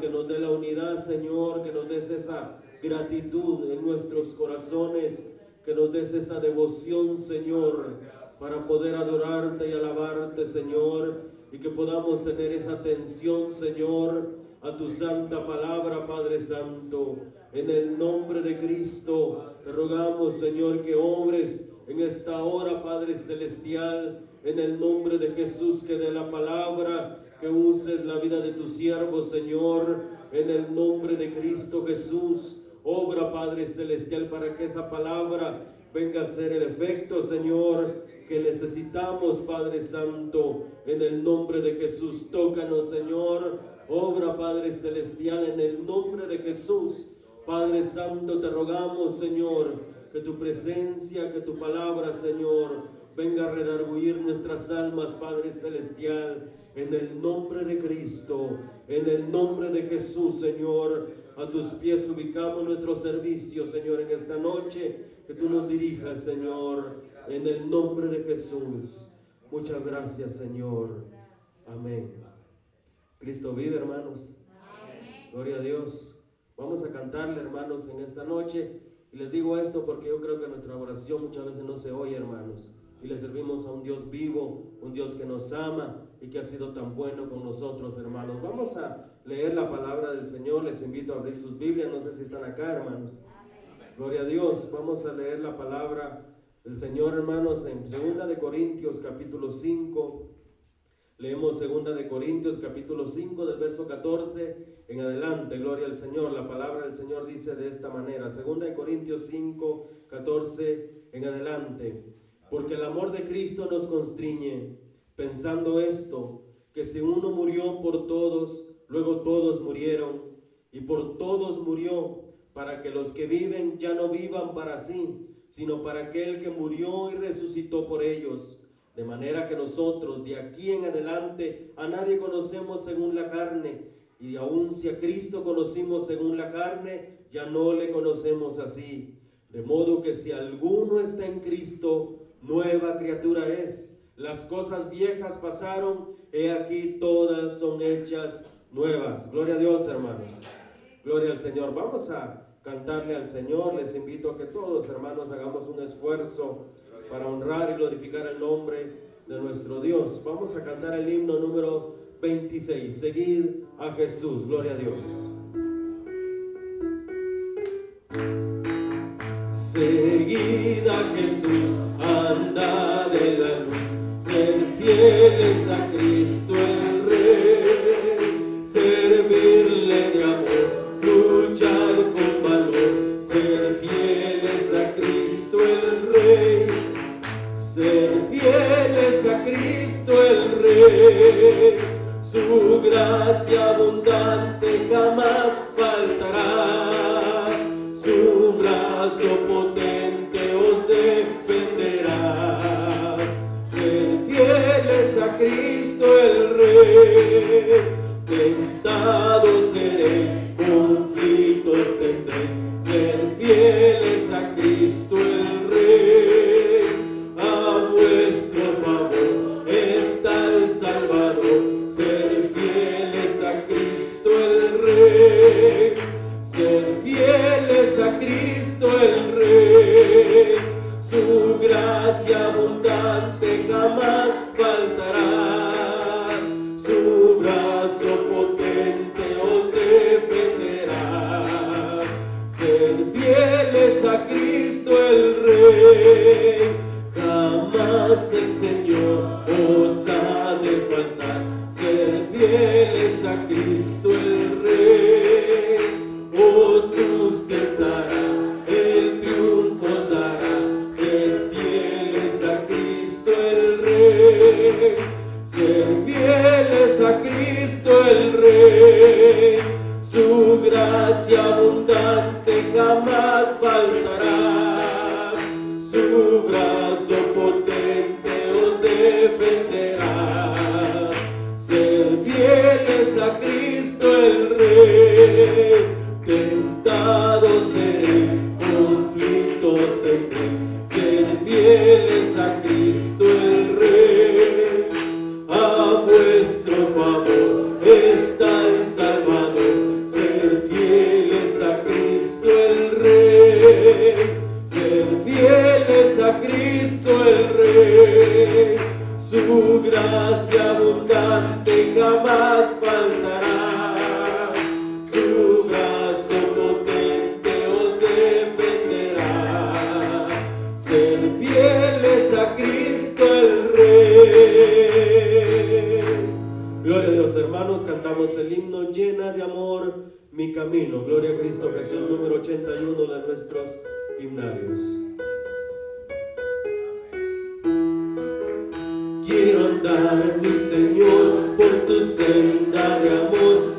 que nos dé la unidad, Señor, que nos des esa gratitud en nuestros corazones, que nos des esa devoción, Señor, para poder adorarte y alabarte, Señor, y que podamos tener esa atención, Señor, a tu santa palabra, Padre Santo. En el nombre de Cristo, te rogamos, Señor, que obres en esta hora, Padre Celestial, en el nombre de Jesús, que de la palabra, que uses la vida de tu siervo, Señor, en el nombre de Cristo Jesús. Obra, Padre Celestial, para que esa palabra venga a ser el efecto, Señor, que necesitamos, Padre Santo, en el nombre de Jesús. Tócanos, Señor. Obra, Padre Celestial, en el nombre de Jesús. Padre Santo, te rogamos, Señor, que tu presencia, que tu palabra, Señor, venga a redarguir nuestras almas, Padre Celestial, en el nombre de Cristo, en el nombre de Jesús, Señor. A tus pies ubicamos nuestro servicio, Señor, en esta noche. Que tú nos dirijas, Señor, en el nombre de Jesús. Muchas gracias, Señor. Amén. Cristo vive, hermanos. Gloria a Dios. Vamos a cantarle, hermanos, en esta noche. Y les digo esto porque yo creo que nuestra oración muchas veces no se oye, hermanos. Y le servimos a un Dios vivo, un Dios que nos ama y que ha sido tan bueno con nosotros, hermanos. Vamos a leer la palabra del Señor. Les invito a abrir sus Biblias. No sé si están acá, hermanos. Gloria a Dios. Vamos a leer la palabra del Señor, hermanos, en 2 de Corintios capítulo 5. Leemos 2 de Corintios capítulo 5 del verso 14 en adelante. Gloria al Señor. La palabra del Señor dice de esta manera. 2 de Corintios 5, 14 en adelante. Porque el amor de Cristo nos constriñe, pensando esto, que si uno murió por todos, luego todos murieron, y por todos murió, para que los que viven ya no vivan para sí, sino para aquel que murió y resucitó por ellos. De manera que nosotros de aquí en adelante a nadie conocemos según la carne, y aun si a Cristo conocimos según la carne, ya no le conocemos así. De modo que si alguno está en Cristo, nueva criatura es. Las cosas viejas pasaron, he aquí todas son hechas nuevas. Gloria a Dios, hermanos. Gloria al Señor. Vamos a cantarle al Señor. Les invito a que todos, hermanos, hagamos un esfuerzo para honrar y glorificar el nombre de nuestro Dios. Vamos a cantar el himno número 26. Seguid a Jesús. Gloria a Dios. Seguid de la luz, ser fieles a Cristo el Rey, servirle de amor, luchar con valor, ser fieles a Cristo el Rey, ser fieles a Cristo el Rey, su gracia hermanos, cantamos el himno llena de amor mi camino. Gloria a Cristo Jesús, número 81 de nuestros himnarios. Quiero andar, mi Señor, por tu senda de amor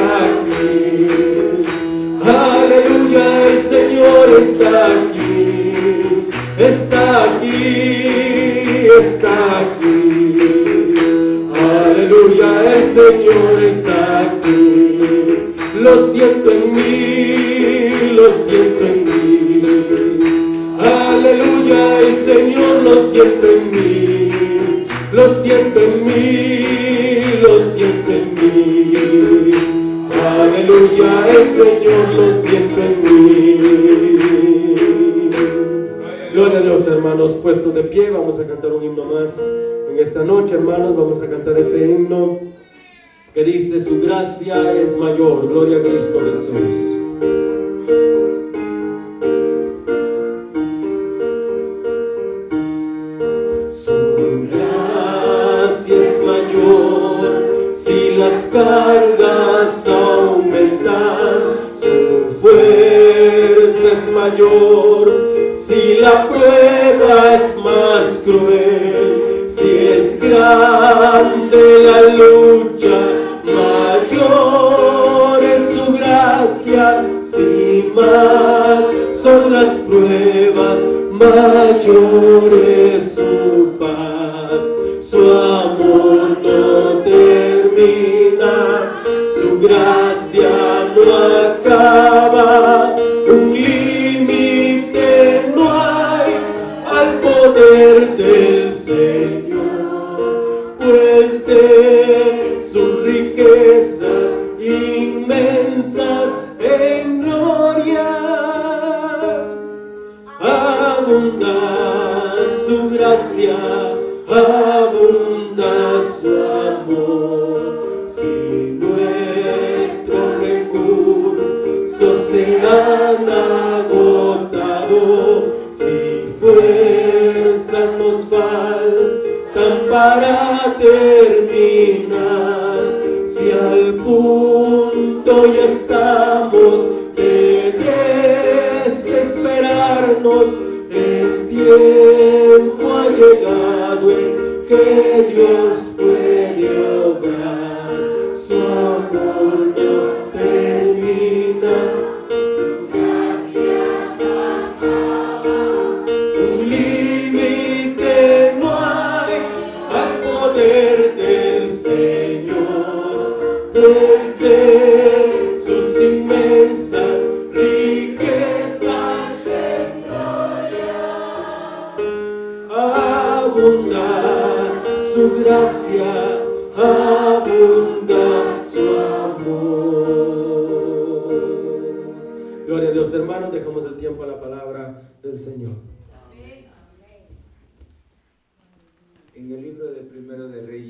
back. de pie, vamos a cantar un himno más en esta noche, hermanos, vamos a cantar ese himno que dice, su gracia es mayor, gloria a Cristo Jesús. por ele.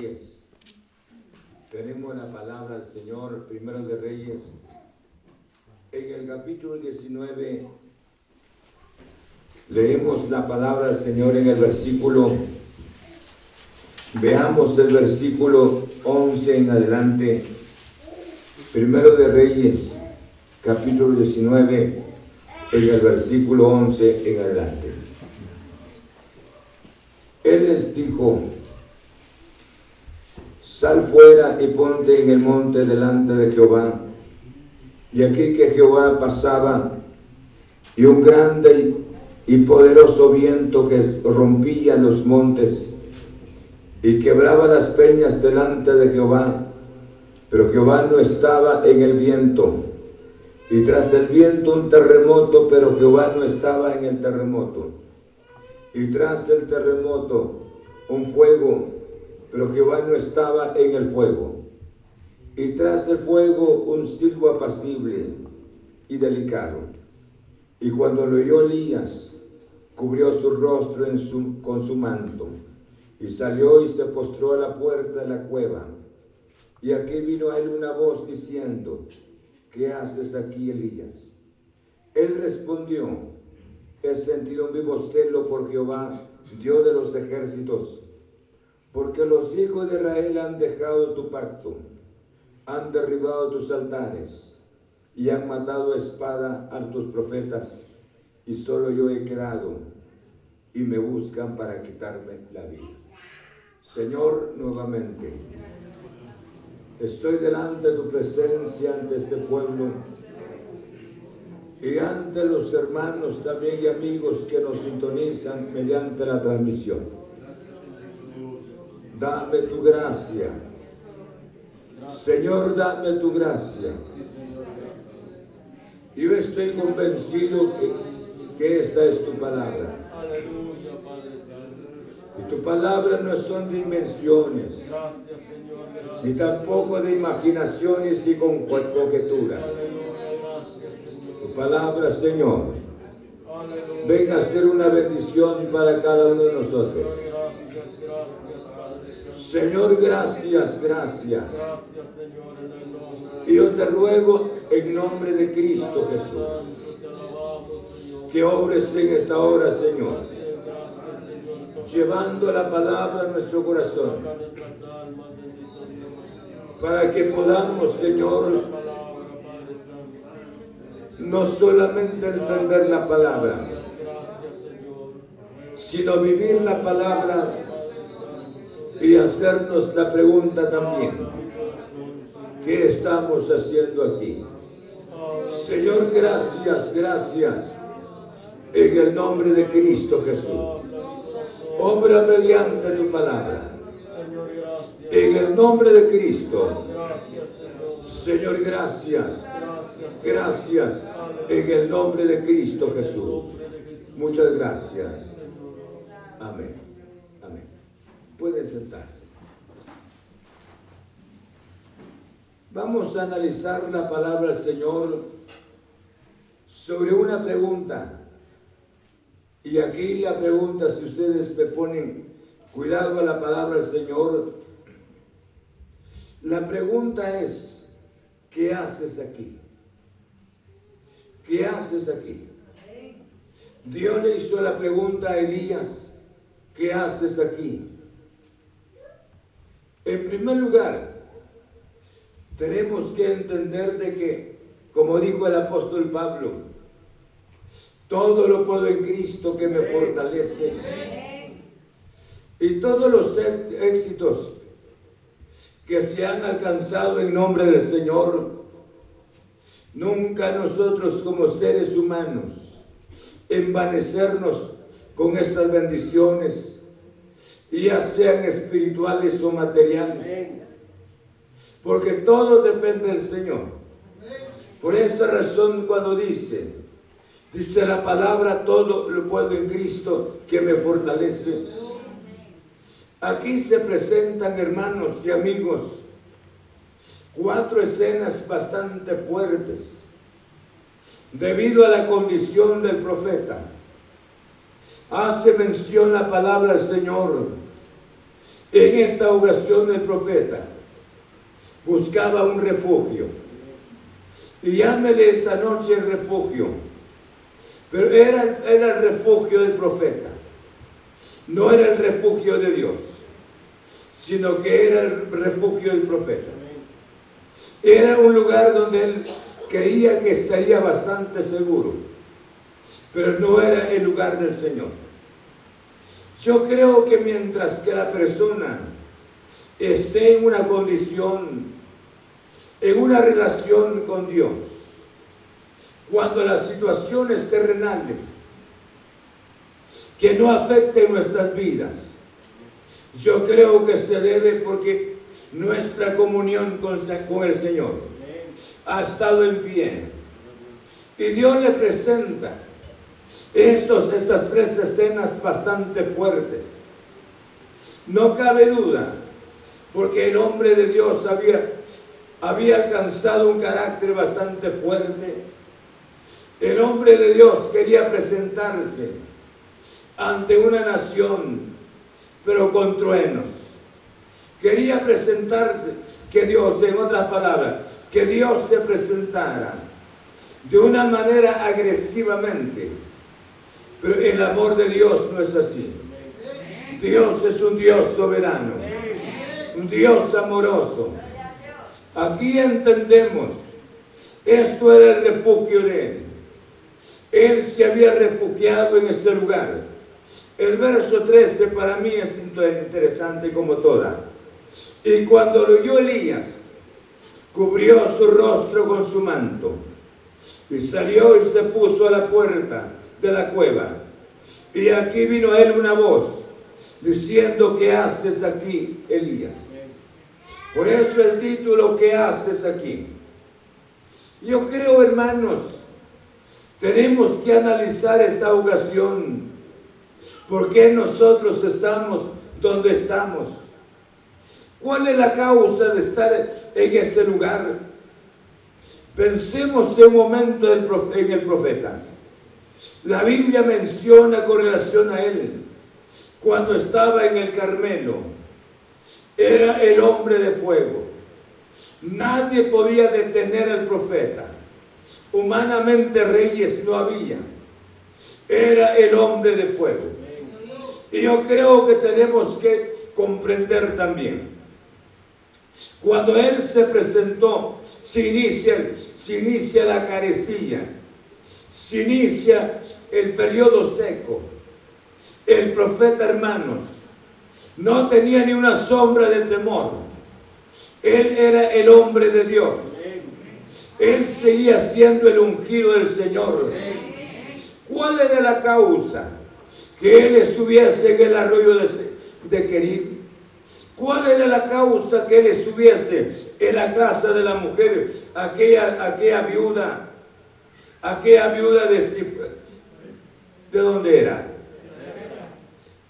Reyes tenemos la palabra del Señor, Primero de Reyes. En el capítulo 19 leemos la palabra del Señor en el versículo, veamos el versículo 11 en adelante. Primero de Reyes, capítulo 19, en el versículo 11 en adelante. Él les dijo, sal fuera y ponte en el monte delante de Jehová. Y aquí que Jehová pasaba, y un grande y poderoso viento que rompía los montes y quebraba las peñas delante de Jehová. Pero Jehová no estaba en el viento. Y tras el viento un terremoto, pero Jehová no estaba en el terremoto y tras el terremoto un fuego, pero Jehová no estaba en el fuego. Y tras el fuego un silbo apacible y delicado. Y cuando lo oyó Elías, cubrió su rostro con su manto, y salió y se postró a la puerta de la cueva. Y aquí vino a él una voz diciendo, ¿qué haces aquí, Elías? Él respondió, he sentido un vivo celo por Jehová, Dios de los ejércitos, porque los hijos de Israel han dejado tu pacto, han derribado tus altares y han matado a espada a tus profetas, y solo yo he quedado, y me buscan para quitarme la vida. Señor, nuevamente, estoy delante de tu presencia ante este pueblo y ante los hermanos también y amigos que nos sintonizan mediante la transmisión. Dame tu gracia. Señor, dame tu gracia. Yo estoy convencido que, que esta es tu palabra. Y tu palabra no son dimensiones, ni tampoco de imaginaciones y con coqueturas. Tu palabra, Señor, venga a ser una bendición para cada uno de nosotros. Gracias, gracias, Padre Santo. Señor, gracias, gracias. Y yo te ruego en nombre de Cristo Jesús, que obres en esta hora, Señor, llevando la palabra a nuestro corazón, para que podamos, Señor, no solamente entender la palabra, sino vivir la palabra y hacernos la pregunta también, ¿qué estamos haciendo aquí? Señor, gracias, gracias, en el nombre de Cristo Jesús. Obra mediante tu palabra. En el nombre de Cristo. Señor. Gracias. Gracias. En el nombre de Cristo Jesús. Muchas gracias. Amén. Puede sentarse. Vamos a analizar la palabra del Señor sobre una pregunta. Y aquí la pregunta, si ustedes me ponen cuidado a la palabra del Señor, la pregunta es, ¿qué haces aquí? ¿Qué haces aquí? Dios le hizo la pregunta a Elías, ¿qué haces aquí? En primer lugar, tenemos que entender de que, como dijo el apóstol Pablo, todo lo puedo en Cristo que me fortalece. Y todos los éxitos que se han alcanzado en nombre del Señor, nunca nosotros como seres humanos envanecernos con estas bendiciones, ya sean espirituales o materiales, porque todo depende del Señor. Por esa razón cuando dice, dice la palabra, todo lo puedo en Cristo que me fortalece. Aquí se presentan, hermanos y amigos, cuatro escenas bastante fuertes debido a la condición del profeta. Hace mención la palabra del Señor. En esta ocasión el profeta buscaba un refugio y llámele esta noche el refugio. Pero era, era el refugio del profeta. No era el refugio de Dios, sino que era el refugio del profeta. Era un lugar donde él creía que estaría bastante seguro, pero no era el lugar del Señor. Yo creo que mientras que la persona esté en una condición en una relación con Dios. Cuando las situaciones terrenales que no afecten nuestras vidas, yo creo que se debe porque nuestra comunión con, el Señor ha estado en pie. Y Dios le presenta estos, estas tres escenas bastante fuertes. No cabe duda, porque el hombre de Dios había había alcanzado un carácter bastante fuerte. El hombre de Dios quería presentarse ante una nación, pero con truenos. Quería presentarse, que Dios, en otras palabras, que Dios se presentara de una manera agresivamente. Pero el amor de Dios no es así. Dios es un Dios soberano, un Dios amoroso Aquí entendemos, esto era el refugio de él. Él se había refugiado en este lugar. El verso 13 para mí es interesante como toda. Y cuando lo oyó Elías, cubrió su rostro con su manto y salió y se puso a la puerta de la cueva. Y aquí vino a él una voz diciendo, ¿qué haces aquí, Elías? Por eso el título que haces aquí. Yo creo, hermanos, tenemos que analizar esta ocasión. ¿Por qué nosotros estamos donde estamos? ¿Cuál es la causa de estar en ese lugar? Pensemos un momento en el profeta. La Biblia menciona con relación a él cuando estaba en el Carmelo era el hombre de fuego. Nadie podía detener al profeta. Humanamente reyes no había. Era el hombre de fuego. Y yo creo que tenemos que comprender también. Cuando él se presentó, se inicia, se inicia la carecía, se inicia el periodo seco. El profeta, hermanos, no tenía ni una sombra de temor. Él era el hombre de Dios. Él seguía siendo el ungido del Señor. ¿Cuál era la causa? Que él estuviese en el arroyo de, de ¿Cuál era la causa que él estuviese en la casa de la mujer? Aquella, aquella viuda, aquella viuda de ¿De dónde era?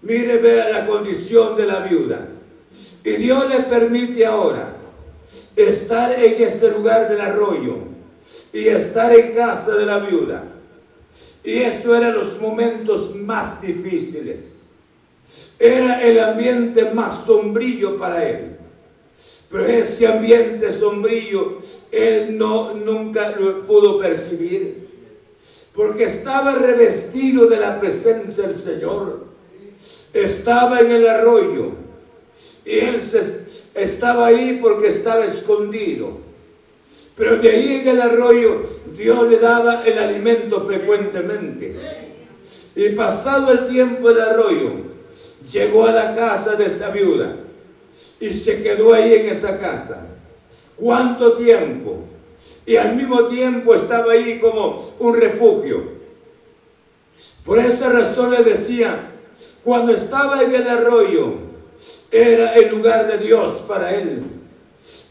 Mire, vea la condición de la viuda. Y Dios le permite ahora estar en ese lugar del arroyo y estar en casa de la viuda. Y esto eran los momentos más difíciles. Era el ambiente más sombrío para él. Pero ese ambiente sombrío él no nunca lo pudo percibir porque estaba revestido de la presencia del Señor estaba en el arroyo y él estaba ahí porque estaba escondido. Pero de ahí en el arroyo Dios le daba el alimento frecuentemente. Y pasado el tiempo del arroyo, llegó a la casa de esta viuda y se quedó ahí en esa casa. ¿Cuánto tiempo? Y al mismo tiempo estaba ahí como un refugio. Por esa razón le decía, cuando estaba en el arroyo, era el lugar de Dios para él.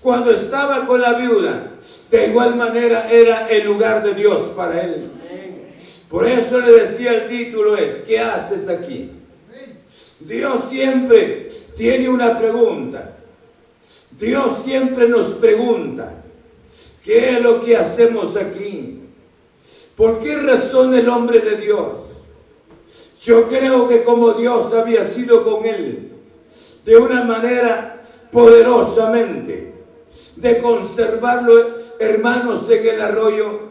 Cuando estaba con la viuda, de igual manera era el lugar de Dios para él. Por eso le decía el título es, ¿qué haces aquí? Dios siempre tiene una pregunta. Dios siempre nos pregunta, ¿qué es lo que hacemos aquí? ¿Por qué razón el hombre de Dios? Yo creo que como Dios había sido con él, de una manera poderosamente, de conservarlo, hermanos, en el arroyo,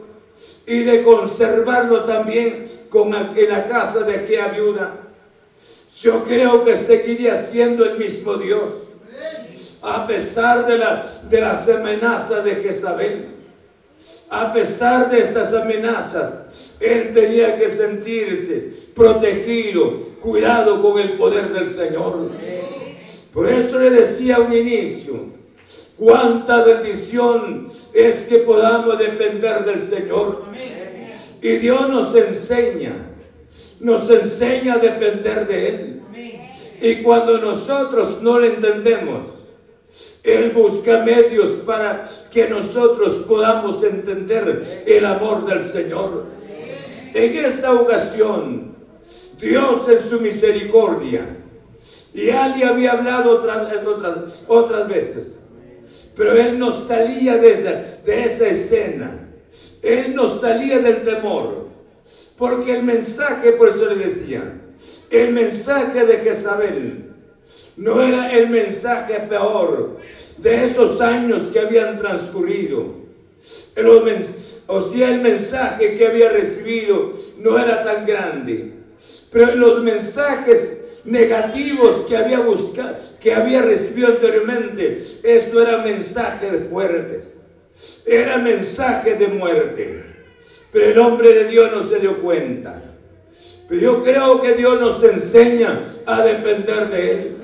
y de conservarlo también con en la casa de aquella viuda. Yo creo que seguiría siendo el mismo Dios, a pesar de, la, de las amenazas de Jezabel. A pesar de estas amenazas, él tenía que sentirse protegido, cuidado con el poder del Señor. Por eso le decía a un inicio, Cuánta bendición es que podamos depender del Señor. Y Dios nos enseña, nos enseña a depender de Él. Y cuando nosotros no le entendemos, Él busca medios para que nosotros podamos entender el amor del Señor. En esta ocasión, Dios en su misericordia, ya le había hablado otras, otras, otras veces, pero él no salía de esa, de esa escena. Él no salía del temor. Porque el mensaje, por eso le decía, el mensaje de Jezabel no era el mensaje peor de esos años que habían transcurrido. O sea, el mensaje que había recibido no era tan grande. Pero los mensajes negativos que había buscado, que había recibido anteriormente. Esto era mensajes fuertes. Era mensaje de muerte. Pero el hombre de Dios no se dio cuenta. Pero yo creo que Dios nos enseña a depender de Él.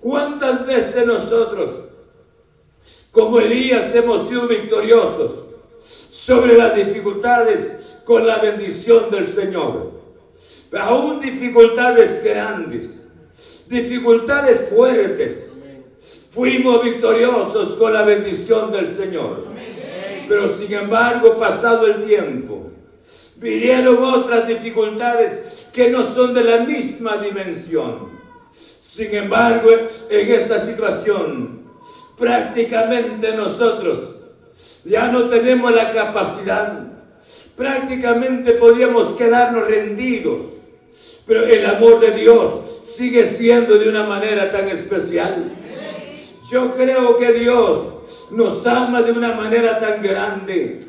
¿Cuántas veces nosotros, como Elías, hemos sido victoriosos sobre las dificultades con la bendición del Señor? aún dificultades grandes, dificultades fuertes, fuimos victoriosos con la bendición del Señor. Pero sin embargo, pasado el tiempo, vinieron otras dificultades que no son de la misma dimensión. Sin embargo, en esta situación, prácticamente nosotros ya no tenemos la capacidad, prácticamente podríamos quedarnos rendidos pero el amor de Dios sigue siendo de una manera tan especial. Yo creo que Dios nos ama de una manera tan grande.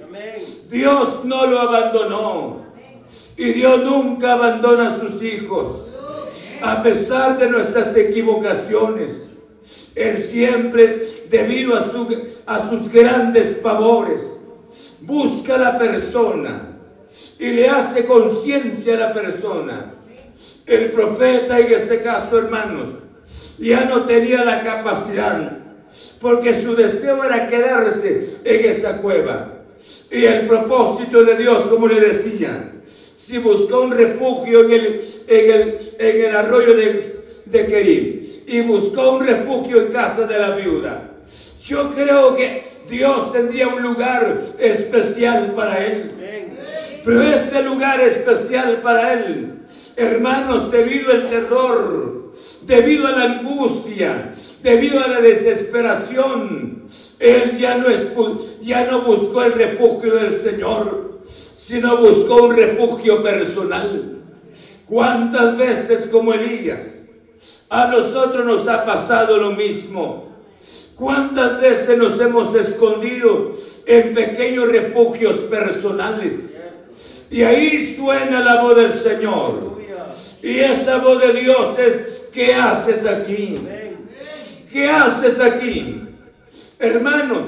Dios no lo abandonó. Y Dios nunca abandona a sus hijos. A pesar de nuestras equivocaciones. Él siempre, debido a, a sus grandes favores, busca a la persona y le hace conciencia a la persona el profeta en este caso, hermanos, ya no tenía la capacidad, porque su deseo era quedarse en esa cueva. Y el propósito de Dios, como le decía, si buscó un refugio en el, en el, arroyo de, de y buscó un refugio en casa de la viuda, yo creo que Dios tendría un lugar especial para él. Pero ese lugar especial para él Hermanos, debido al terror, debido a la angustia, debido a la desesperación, él ya no, ya no buscó el refugio del Señor, sino buscó un refugio personal. ¿Cuántas veces como Elías a nosotros nos ha pasado lo mismo? ¿Cuántas veces nos hemos escondido en pequeños refugios personales? Y ahí suena la voz del Señor. Y esa voz de Dios es, ¿qué haces aquí? ¿Qué haces aquí? Hermanos,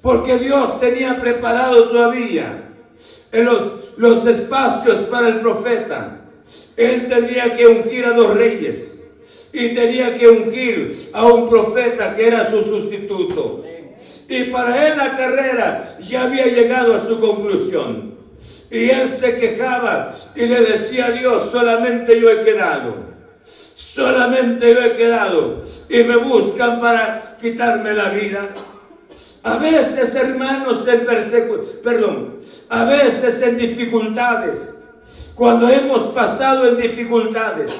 porque Dios tenía preparado todavía en los, los espacios para el profeta. Él tenía que ungir a dos reyes. y tenía que ungir a un profeta que era su sustituto. Y para él la carrera ya había llegado a su conclusión. Y él se quejaba y le decía a Dios, solamente yo he quedado. Solamente yo he quedado. Y me buscan para quitarme la vida. A veces, hermanos, en persecución, perdón, a veces en dificultades, cuando hemos pasado en dificultades,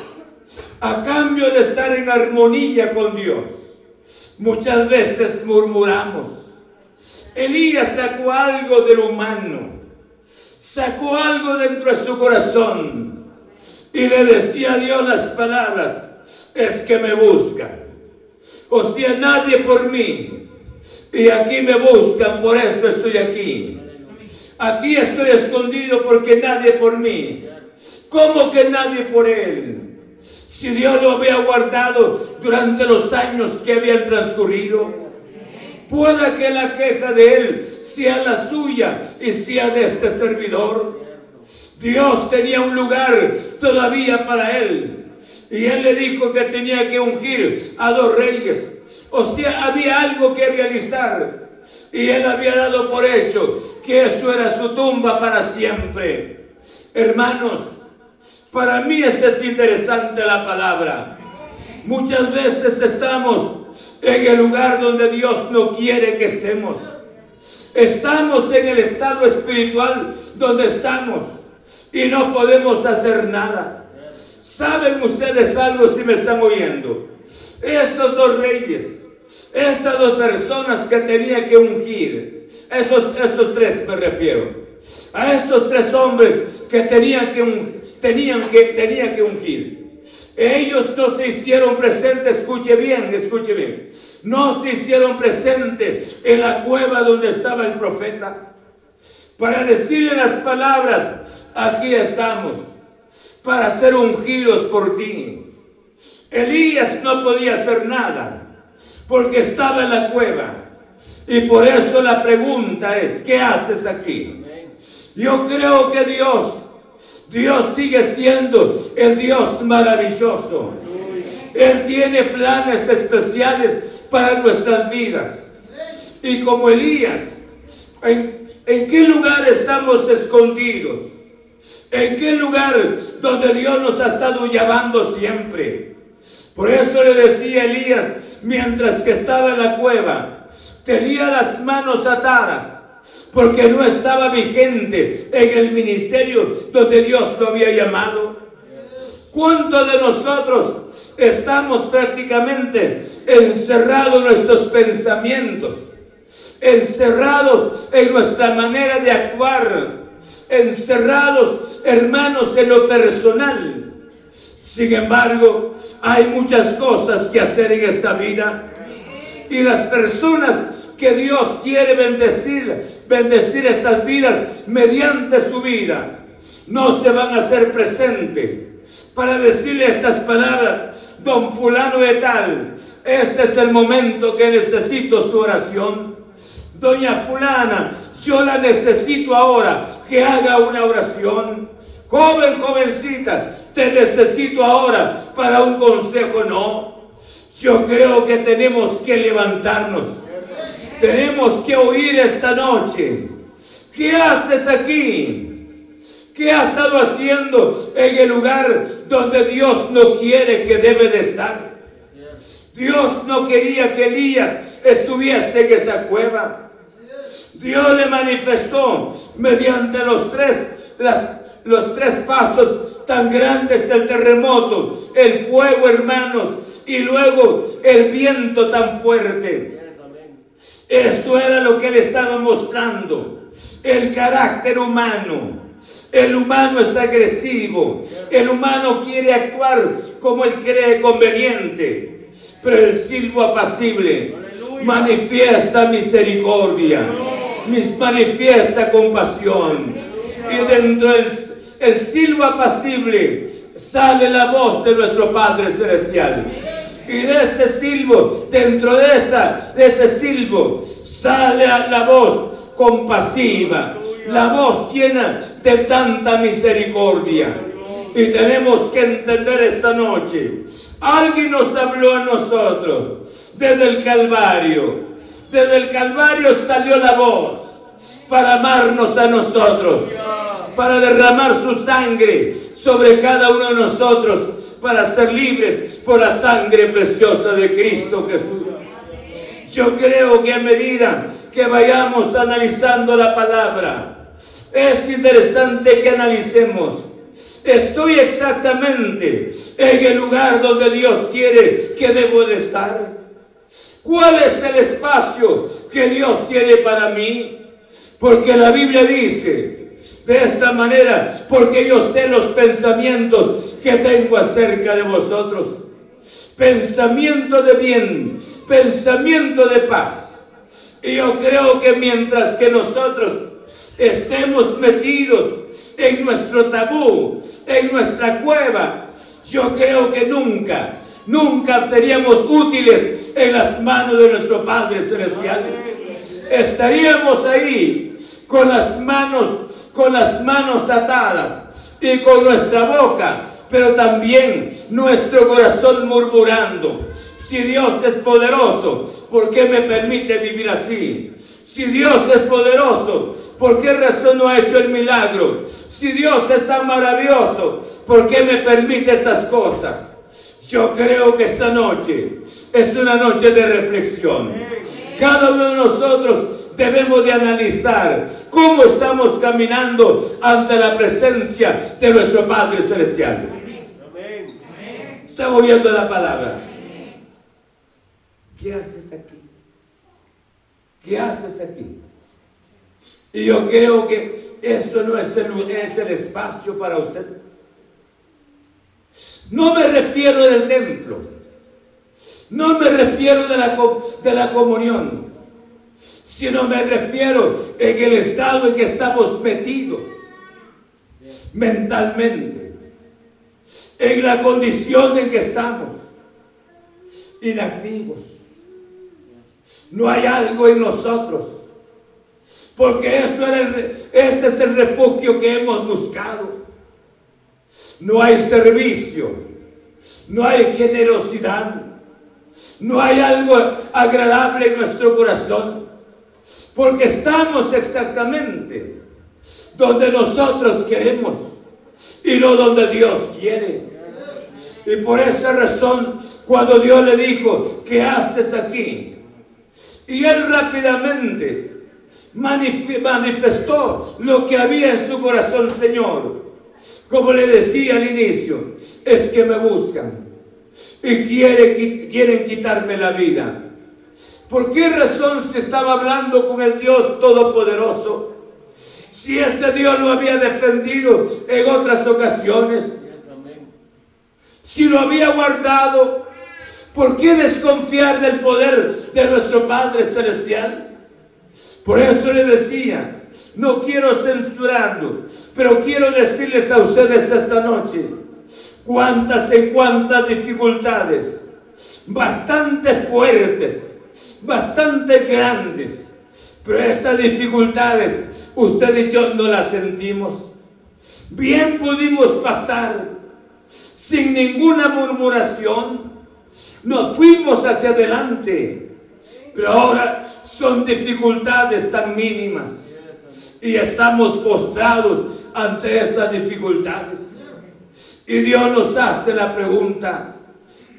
a cambio de estar en armonía con Dios, muchas veces murmuramos. Elías sacó algo del humano, sacó algo dentro de su corazón y le decía a Dios las palabras, es que me buscan. O sea, nadie por mí. Y aquí me buscan, por esto estoy aquí. Aquí estoy escondido porque nadie por mí. ¿Cómo que nadie por él? Si Dios lo había guardado durante los años que habían transcurrido, pueda que la queja de él sea la suya y sea de este servidor. Dios tenía un lugar todavía para él. Y él le dijo que tenía que ungir a dos reyes. O sea, había algo que realizar. Y él había dado por hecho que eso era su tumba para siempre. Hermanos, para mí es interesante la palabra. Muchas veces estamos en el lugar donde Dios no quiere que estemos. Estamos en el estado espiritual donde estamos y no podemos hacer nada. ¿Saben ustedes algo si me están oyendo? Estos dos reyes, estas dos personas que tenía que ungir, estos, estos tres me refiero, a estos tres hombres que tenían que, tenían que, tenían que ungir. Ellos no se hicieron presentes, escuche bien, escuche bien, no se hicieron presentes en la cueva donde estaba el profeta para decirle las palabras, aquí estamos, para ser ungidos por ti. Elías no podía hacer nada porque estaba en la cueva. Y por eso la pregunta es, ¿qué haces aquí? Yo creo que Dios, Dios sigue siendo el Dios maravilloso. Él tiene planes especiales para nuestras vidas. Y como Elías, ¿en, en qué lugar estamos escondidos? ¿En qué lugar donde Dios nos ha estado llamando siempre? Por eso le decía Elías, mientras que estaba en la cueva, tenía las manos atadas porque no estaba vigente en el ministerio donde Dios lo había llamado. ¿Cuántos de nosotros estamos prácticamente encerrados en nuestros pensamientos? Encerrados en nuestra manera de actuar. Encerrados, hermanos, en lo personal. Sin embargo, hay muchas cosas que hacer en esta vida. Y las personas que Dios quiere bendecir, bendecir estas vidas mediante su vida, no se van a hacer presente para decirle estas palabras, don fulano de tal, este es el momento que necesito su oración. Doña fulana, yo la necesito ahora que haga una oración. Joven, jovencita, te necesito ahora para un consejo, no. Yo creo que tenemos que levantarnos tenemos que oír esta noche. ¿Qué haces aquí? ¿Qué has estado haciendo en el lugar donde Dios no quiere que debe de estar? Dios no quería que Elías estuviese en esa cueva. Dios le manifestó mediante los tres, los tres pasos tan grandes, el terremoto, el fuego, hermanos, y luego el viento tan fuerte. Esto era lo que él estaba mostrando. El carácter humano. El humano es agresivo. El humano quiere actuar como él cree conveniente. Pero el silbo apacible manifiesta misericordia. Manifiesta compasión. Y dentro del el silbo apacible sale la voz de nuestro Padre Celestial. Y de ese silbo, dentro de, esa, de ese silbo, sale la voz compasiva, la voz llena de tanta misericordia. Y tenemos que entender esta noche. Alguien nos habló a nosotros desde el Calvario. Desde el Calvario salió la voz para amarnos a nosotros, para derramar su sangre sobre cada uno de nosotros, para ser libres por la sangre preciosa de Cristo Jesús. Yo creo que a medida que vayamos analizando la palabra, es interesante que analicemos. Estoy exactamente en el lugar donde Dios quiere que debo de estar. ¿Cuál es el espacio que Dios tiene para mí? Porque la Biblia dice de esta manera, porque yo sé los pensamientos que tengo acerca de vosotros. Pensamiento de bien, pensamiento de paz. Y yo creo que mientras que nosotros estemos metidos en nuestro tabú, en nuestra cueva, yo creo que nunca, nunca seríamos útiles en las manos de nuestro Padre Celestial. Estaríamos ahí con las manos, con las manos atadas y con nuestra boca, pero también nuestro corazón murmurando. Si Dios es poderoso, ¿por qué me permite vivir así? Si Dios es poderoso, ¿por qué razón no ha hecho el milagro? Si Dios es tan maravilloso, ¿por qué me permite estas cosas? Yo creo que esta noche es una noche de reflexión. Cada uno de nosotros debemos de analizar cómo estamos caminando ante la presencia de nuestro Padre Celestial. Estamos viendo la palabra. ¿Qué haces aquí? ¿Qué haces aquí? Y yo creo que esto no es el, es el espacio para usted. No me refiero del templo. No me refiero de la, de la comunión. Sino me refiero en el estado en que estamos metidos mentalmente. En la condición en que estamos. Inactivos. No hay algo en nosotros. Porque esto era este es el refugio que hemos buscado. No hay servicio. No hay generosidad. No hay algo agradable en nuestro corazón. Porque estamos exactamente donde nosotros queremos y no donde Dios quiere. Y por esa razón, cuando Dios le dijo, ¿qué haces aquí? Y él rápidamente manifestó lo que había en su corazón, Señor. Como le decía al inicio, es que me buscan y quieren quitarme la vida. ¿Por qué razón se estaba hablando con el Dios Todopoderoso? Si este Dios lo había defendido en otras ocasiones, si lo había guardado, ¿por qué desconfiar del poder de nuestro Padre Celestial? Por eso le decía, no quiero censurarlo, pero quiero decirles a ustedes esta noche cuántas y cuántas dificultades, bastante fuertes, bastante grandes, pero estas dificultades usted y yo no las sentimos. Bien pudimos pasar sin ninguna murmuración, nos fuimos hacia adelante, pero ahora son dificultades tan mínimas y estamos postrados ante esas dificultades. Y Dios nos hace la pregunta,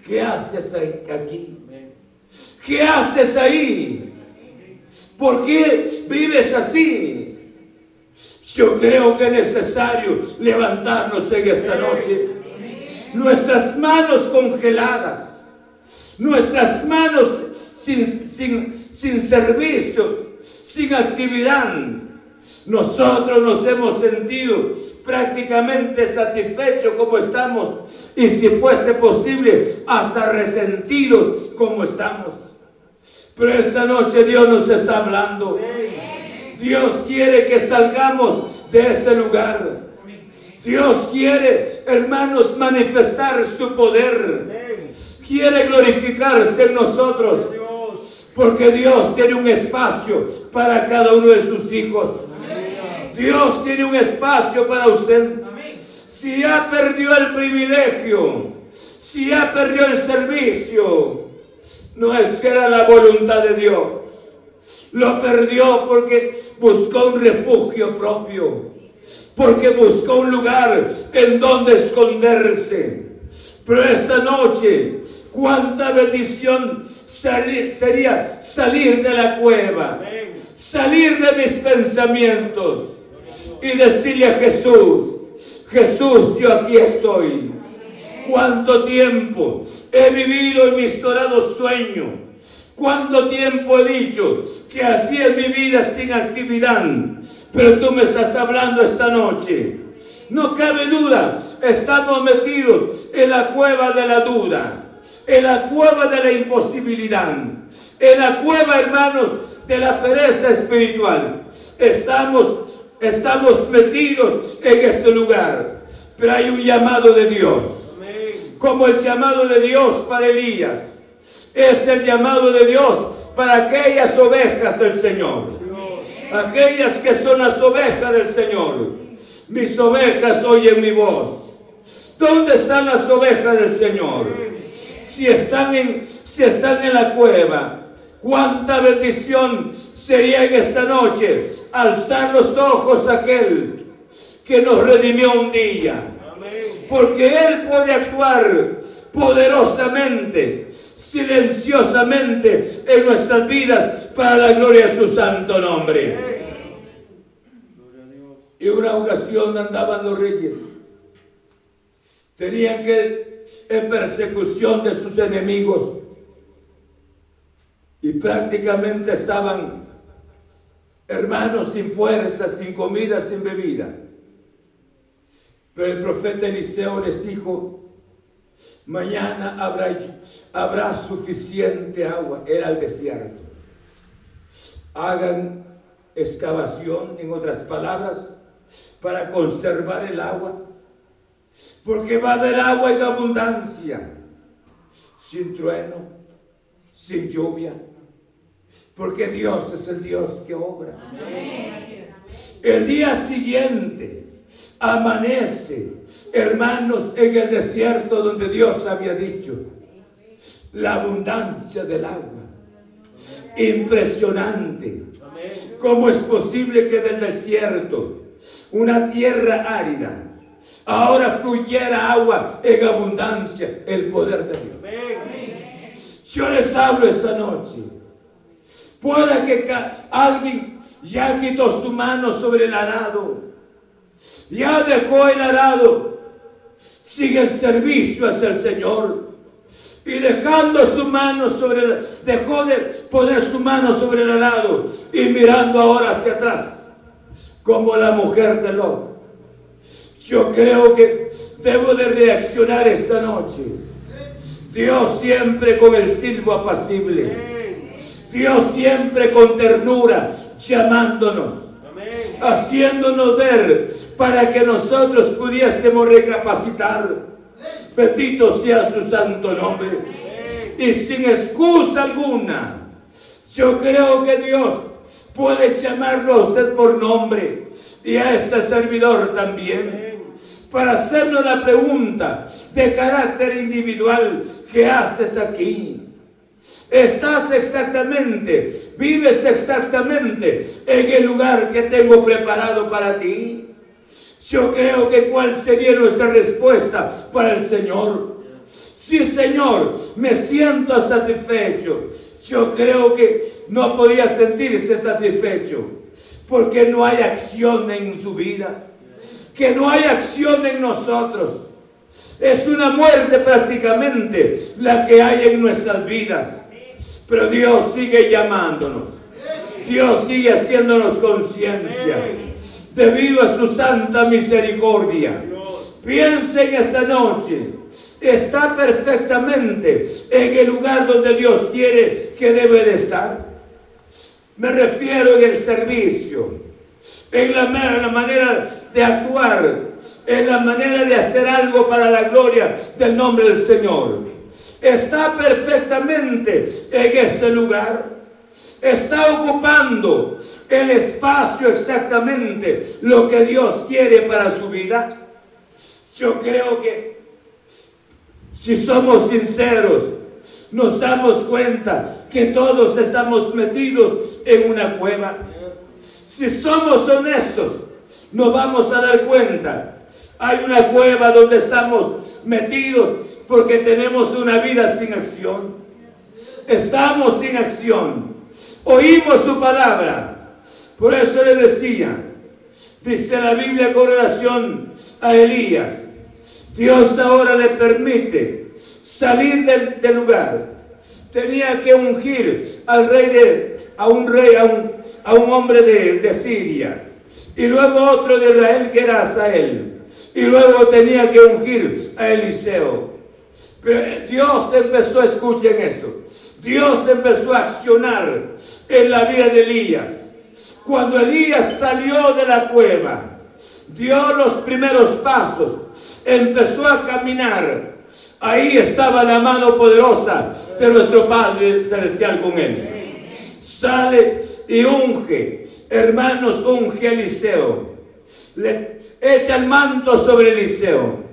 ¿qué haces aquí? ¿Qué haces ahí? ¿Por qué vives así? Yo creo que es necesario levantarnos en esta noche. Nuestras manos congeladas, nuestras manos sin, sin, sin servicio, sin actividad, nosotros nos hemos sentido prácticamente satisfechos como estamos y si fuese posible hasta resentidos como estamos. Pero esta noche Dios nos está hablando. Dios quiere que salgamos de ese lugar. Dios quiere, hermanos, manifestar su poder. Quiere glorificarse en nosotros. Porque Dios tiene un espacio para cada uno de sus hijos. Dios tiene un espacio para usted. si ya perdió el privilegio, si ya perdió el servicio, no es que era la voluntad de Dios. Lo perdió porque buscó un refugio propio, porque buscó un lugar en donde esconderse. Pero esta noche, cuánta bendición sería salir de la cueva, salir de mis pensamientos y decirle a Jesús, Jesús, yo aquí estoy. Cuánto tiempo he vivido en mis dorados sueños. Cuánto tiempo he dicho que así es mi vida sin actividad. Pero tú me estás hablando esta noche. No cabe duda, estamos metidos en la cueva de la duda, en la cueva de la imposibilidad, en la cueva, hermanos, de la pereza espiritual. Estamos estamos metidos en este lugar. Pero hay un llamado de Dios. Como el llamado de Dios para Elías. Es el llamado de Dios para aquellas ovejas del Señor. Aquellas que son las ovejas del Señor. Mis ovejas oyen mi voz. ¿Dónde están las ovejas del Señor? Si están en, si están en la cueva, cuánta bendición sería en esta noche alzar los ojos a aquel que nos redimió un día. Porque Él puede actuar poderosamente, silenciosamente en nuestras vidas para la gloria de su santo nombre. Y una ocasión andaban los reyes. Tenían que, en persecución de sus enemigos, y prácticamente estaban hermanos sin fuerza, sin comida, sin bebida. Pero el profeta Eliseo les dijo, mañana habrá, habrá suficiente agua. Era el desierto. Hagan excavación, en otras palabras, para conservar el agua. Porque va a haber agua en abundancia, sin trueno, sin lluvia porque Dios es el Dios que obra. El día siguiente amanece, hermanos, en el desierto donde Dios había dicho, la abundancia del agua. Impresionante. ¿Cómo es posible que del desierto, una tierra árida, ahora fluyera agua en abundancia, el poder de Dios? Yo les hablo esta noche Puede que alguien ya quitó su mano sobre el arado. Ya dejó el arado. Sigue el servicio hacia el Señor. Y dejando su mano sobre el, dejó de poner su mano sobre el arado y mirando ahora hacia atrás, como la mujer de Lot. Yo creo que debo de reaccionar esta noche. Dios siempre con el silbo apacible Dios siempre con ternura, llamándonos, haciéndonos ver para que nosotros pudiésemos recapacitar. Bendito sea su santo nombre. Y sin excusa alguna, yo creo que Dios puede llamarlo a usted por nombre y a este servidor también para hacernos la pregunta de carácter individual que haces aquí. Estás exactamente, vives exactamente en el lugar que tengo preparado para ti. Yo creo que cuál sería nuestra respuesta para el Señor. Sí, Señor, me siento satisfecho. Yo creo que no podía sentirse satisfecho porque no hay acción en su vida, que no hay acción en nosotros. Es una muerte prácticamente la que hay en nuestras vidas. Pero Dios sigue llamándonos. Dios sigue haciéndonos conciencia. Debido a su santa misericordia. Piensen esta noche. Está perfectamente en el lugar donde Dios quiere que debe de estar. Me refiero en el servicio, en la, la manera de actuar, en la manera de hacer algo para la gloria del nombre del Señor está perfectamente en ese lugar. Está ocupando el espacio exactamente lo que Dios quiere para su vida. Yo creo que si somos sinceros, nos damos cuenta que todos estamos metidos en una cueva. Si somos honestos, nos vamos a dar cuenta. Hay una cueva donde estamos metidos porque tenemos una vida sin acción. Estamos sin acción. Oímos su palabra. Por eso le decía, dice la Biblia con relación a Elías, Dios ahora le permite salir del, lugar. Tenía que ungir al rey de, a un rey, a un, a un hombre de, de Siria. Y luego otro de Israel que era Asael. Y luego tenía que ungir a Eliseo. Pero Dios empezó, escuchen esto, Dios empezó a accionar en la vida de Elías. Cuando Elías salió de la cueva, dio los primeros pasos, empezó a caminar. Ahí estaba la mano poderosa de nuestro Padre Celestial con él. Sale y unge, hermanos, unge a Eliseo. Le echa el manto sobre Eliseo.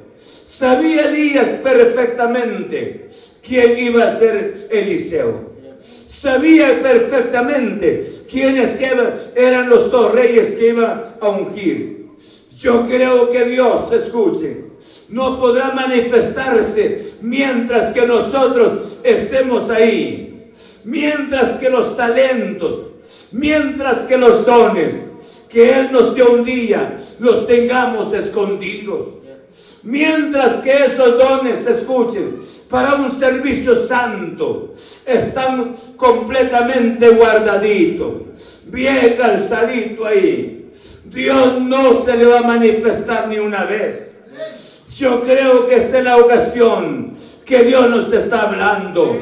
Sabía Elías perfectamente quién iba a ser Eliseo. Sabía perfectamente quiénes eran los dos reyes que iban a ungir. Yo creo que Dios, escuche, no podrá manifestarse mientras que nosotros estemos ahí. Mientras que los talentos, mientras que los dones que Él nos dio un día, los tengamos escondidos. Mientras que esos dones, escuchen, para un servicio santo, están completamente guardaditos, bien calzadito ahí. Dios no se le va a manifestar ni una vez. Yo creo que esta es la ocasión que Dios nos está hablando.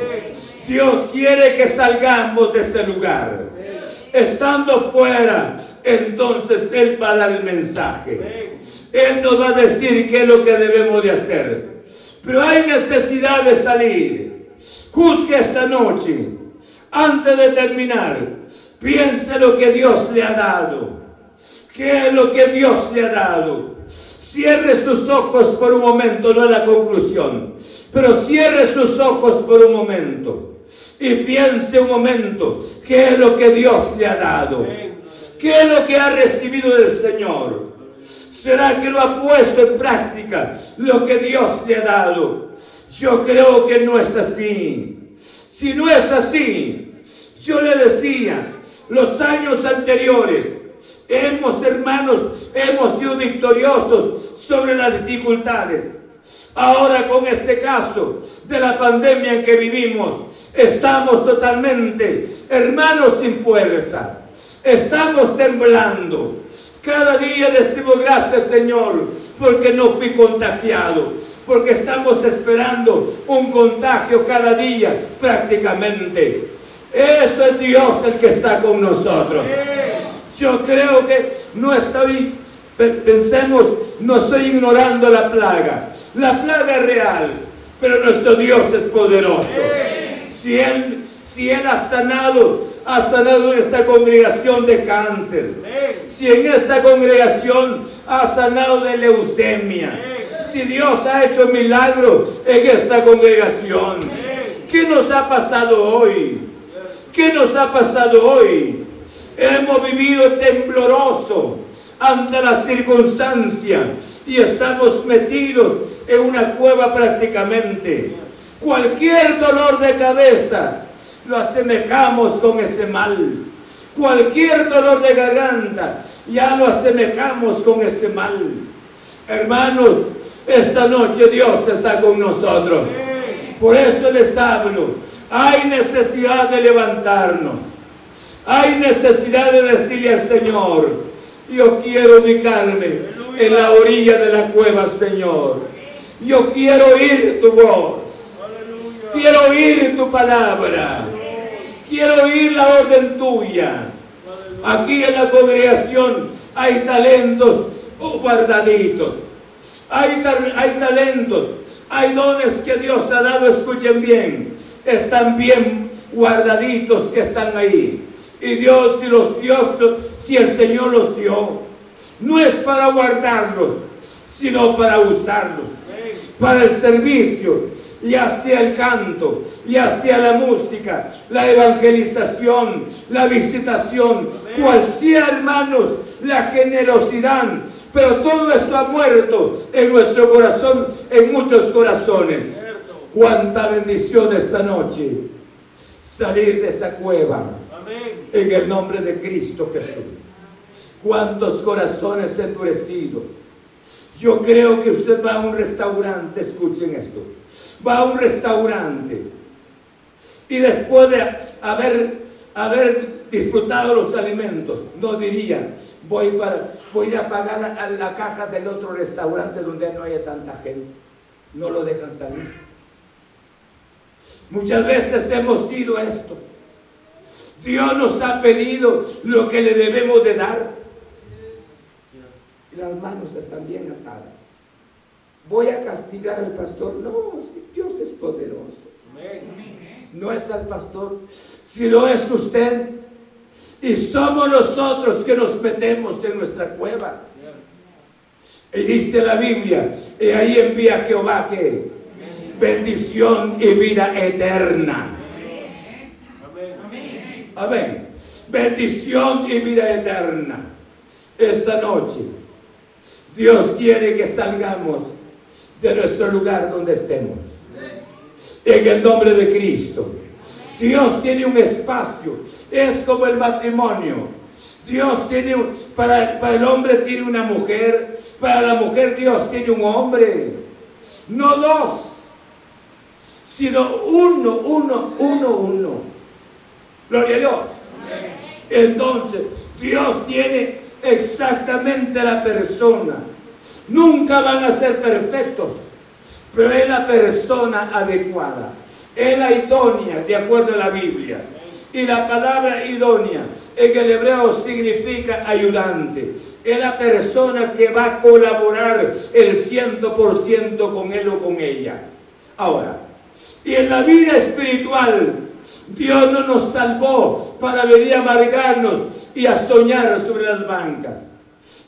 Dios quiere que salgamos de ese lugar. Estando fuera, entonces Él va a dar el mensaje. Él nos va a decir qué es lo que debemos de hacer. Pero hay necesidad de salir. Juzgue esta noche. Antes de terminar, piense lo que Dios le ha dado. ¿Qué es lo que Dios le ha dado? Cierre sus ojos por un momento, no es la conclusión, pero cierre sus ojos por un momento y piense un momento qué es lo que Dios le ha dado, qué es lo que ha recibido del Señor. ¿Será que lo ha puesto en práctica lo que Dios le ha dado? Yo creo que no es así. Si no es así, yo le decía, los años anteriores, Hemos, hermanos, hemos sido victoriosos sobre las dificultades. Ahora con este caso de la pandemia en que vivimos, estamos totalmente, hermanos, sin fuerza. Estamos temblando. Cada día decimos gracias Señor porque no fui contagiado, porque estamos esperando un contagio cada día prácticamente. Esto es Dios el que está con nosotros. Yo creo que no estoy, pensemos, no estoy ignorando la plaga. La plaga es real, pero nuestro Dios es poderoso. Si Él, si él ha sanado, ha sanado en esta congregación de cáncer. Si en esta congregación ha sanado de leucemia. Si Dios ha hecho milagros en esta congregación. ¿Qué nos ha pasado hoy? ¿Qué nos ha pasado hoy? Hemos vivido tembloroso ante las circunstancias y estamos metidos en una cueva prácticamente. Cualquier dolor de cabeza lo asemejamos con ese mal. Cualquier dolor de garganta ya lo asemejamos con ese mal. Hermanos, esta noche Dios está con nosotros. Por eso les hablo. Hay necesidad de levantarnos. Hay necesidad de decirle al Señor, yo quiero ubicarme en la orilla de la cueva, Señor. Yo quiero oír tu voz. Quiero oír tu palabra. Quiero oír la orden tuya. Aquí en la congregación hay talentos guardaditos. Hay, hay talentos, hay dones que Dios ha dado, escuchen bien. Están bien guardaditos que están ahí. Y Dios, si los dio, si el Señor los dio, no es para guardarlos, sino para usarlos, para el servicio, ya sea el canto, ya sea la música, la evangelización, la visitación, cual sea, hermanos, la generosidad. Pero todo esto ha muerto en nuestro corazón, en muchos corazones. Cuánta bendición esta noche salir de esa cueva en el nombre de Cristo Jesús. Cuántos corazones endurecidos. Yo creo que usted va a un restaurante, escuchen esto va a un restaurante y después de haber, haber disfrutado los alimentos, no diría, voy, para, voy a pagar a la caja del otro restaurante donde no haya tanta gente. No lo dejan salir. Muchas veces hemos sido esto. Dios nos ha pedido lo que le debemos de dar. Las manos están bien atadas voy a castigar al pastor. No, Dios es poderoso. No es al pastor, si lo es usted. Y somos nosotros que nos metemos en nuestra cueva. Y dice la Biblia, y ahí envía Jehová que bendición y vida eterna. Amén. Bendición y vida eterna. Esta noche Dios quiere que salgamos de nuestro lugar donde estemos. En el nombre de Cristo. Dios tiene un espacio. Es como el matrimonio. Dios tiene, un, para, para el hombre tiene una mujer, para la mujer Dios tiene un hombre. No dos, sino uno, uno, uno, uno. Gloria a Dios. Entonces, Dios tiene exactamente la persona Nunca van a ser perfectos, pero es la persona adecuada, es la idónea, de acuerdo a la Biblia. Y la palabra idónea en el hebreo significa ayudante. Es la persona que va a colaborar el ciento por ciento con él o con ella. Ahora, y en la vida espiritual, Dios no nos salvó para venir a amargarnos y a soñar sobre las bancas.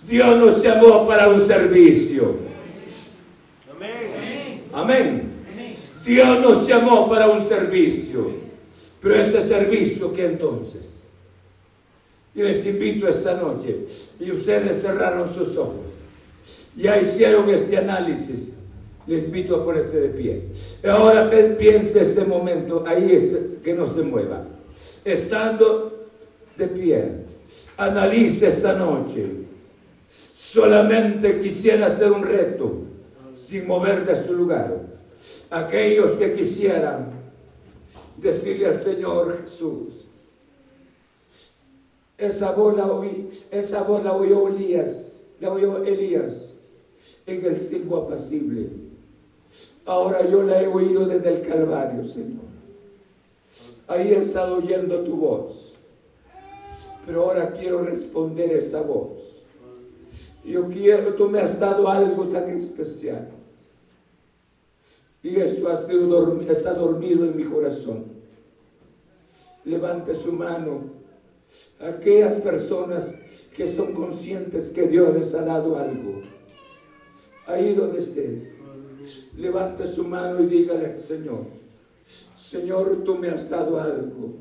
Dios nos llamó para un servicio. Amén. Dios nos llamó para un servicio. Pero ese servicio, ¿qué entonces? Y les invito esta noche, y ustedes cerraron sus ojos, ya hicieron este análisis, les invito a ponerse de pie. Ahora piense este momento, ahí es que no se mueva. Estando de pie, analice esta noche solamente quisiera hacer un reto sin mover de su lugar. Aquellos que quisieran decirle al Señor Jesús, esa voz la oyó Elías, la oyó Elías en el silbo apacible. Ahora yo la he oído desde el Calvario, Señor. Ahí he estado oyendo tu voz. Pero ahora quiero responder esa voz. Yo quiero, tú me has dado algo tan especial. Y esto está dormido en mi corazón. Levante su mano. Aquellas personas que son conscientes que Dios les ha dado algo. Ahí donde esté. Levante su mano y dígale, Señor, Señor, tú me has dado algo.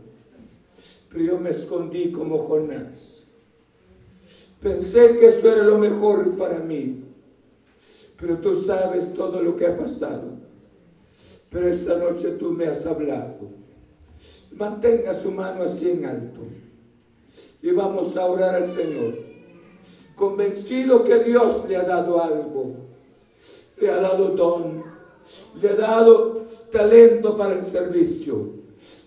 Pero yo me escondí como Jonás. Pensé que esto era lo mejor para mí, pero tú sabes todo lo que ha pasado. Pero esta noche tú me has hablado. Mantenga su mano así en alto y vamos a orar al Señor, convencido que Dios le ha dado algo, le ha dado don, le ha dado talento para el servicio,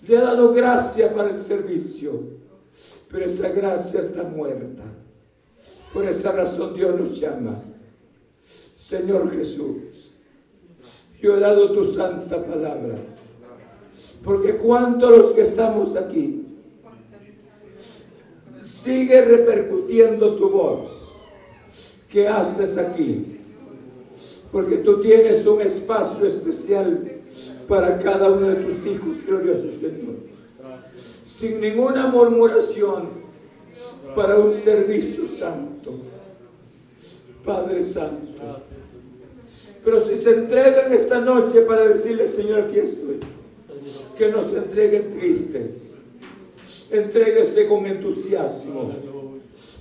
le ha dado gracia para el servicio, pero esa gracia está muerta. Por esa razón Dios nos llama. Señor Jesús, yo he dado tu santa palabra. Porque cuántos los que estamos aquí sigue repercutiendo tu voz. ¿Qué haces aquí? Porque tú tienes un espacio especial para cada uno de tus hijos, glorioso Señor. Sin ninguna murmuración, para un servicio santo. Padre Santo, Pero si se entregan esta noche para decirle, Señor, aquí estoy, que no se entreguen tristes. Entréguese con entusiasmo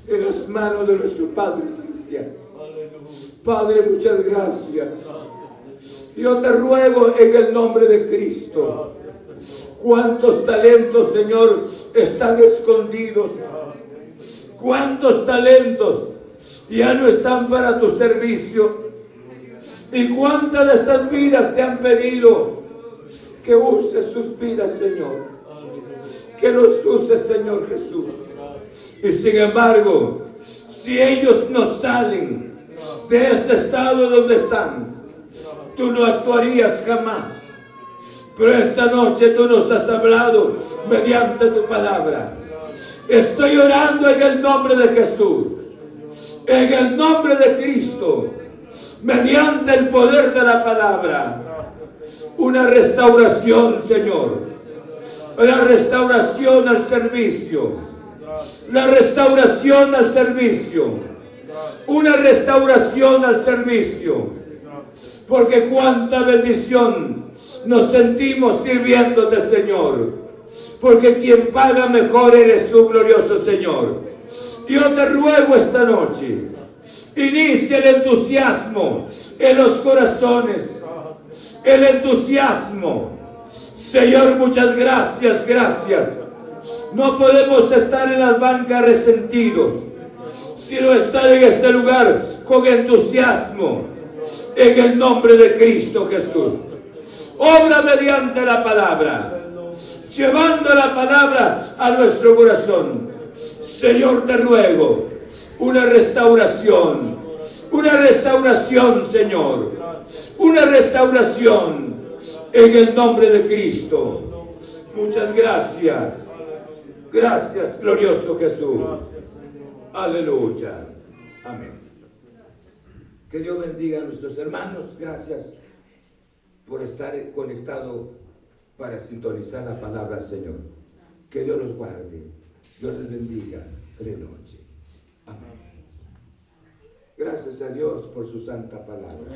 en las manos de nuestro Padre Celestial. Padre, muchas gracias. Yo te ruego en el nombre de Cristo. ¿Cuántos talentos, Señor, están escondidos? ¿Cuántos talentos ya no están para tu servicio? ¿Y cuántas de estas vidas te han pedido que uses sus vidas, Señor? Que los uses, Señor Jesús. Y sin embargo, si ellos no salen de ese estado donde están, tú no actuarías jamás. Pero esta noche tú nos has hablado mediante tu palabra. Estoy orando en el nombre de Jesús, en el nombre de Cristo, mediante el poder de la palabra. Una restauración, Señor. La restauración al servicio. La restauración al servicio. Una restauración al servicio porque cuánta bendición nos sentimos sirviéndote, Señor. Porque quien paga mejor eres tu glorioso Señor. Yo te ruego esta noche, inicia el entusiasmo en los corazones. El entusiasmo. Señor, muchas gracias, gracias. No podemos estar en las bancas resentidos, sino estar en este lugar con entusiasmo en el nombre de Cristo Jesús. Obra mediante la palabra, llevando la palabra a nuestro corazón. Señor, te ruego una restauración, una restauración, Señor, una restauración en el nombre de Cristo. Muchas gracias. Gracias, glorioso Jesús. Aleluya. Amén. Que Dios bendiga a nuestros hermanos. Gracias por estar conectado para sintonizar la palabra Señor. Que Dios los guarde. Dios les bendiga. Feliz noche. Amén. Gracias a Dios por su santa palabra.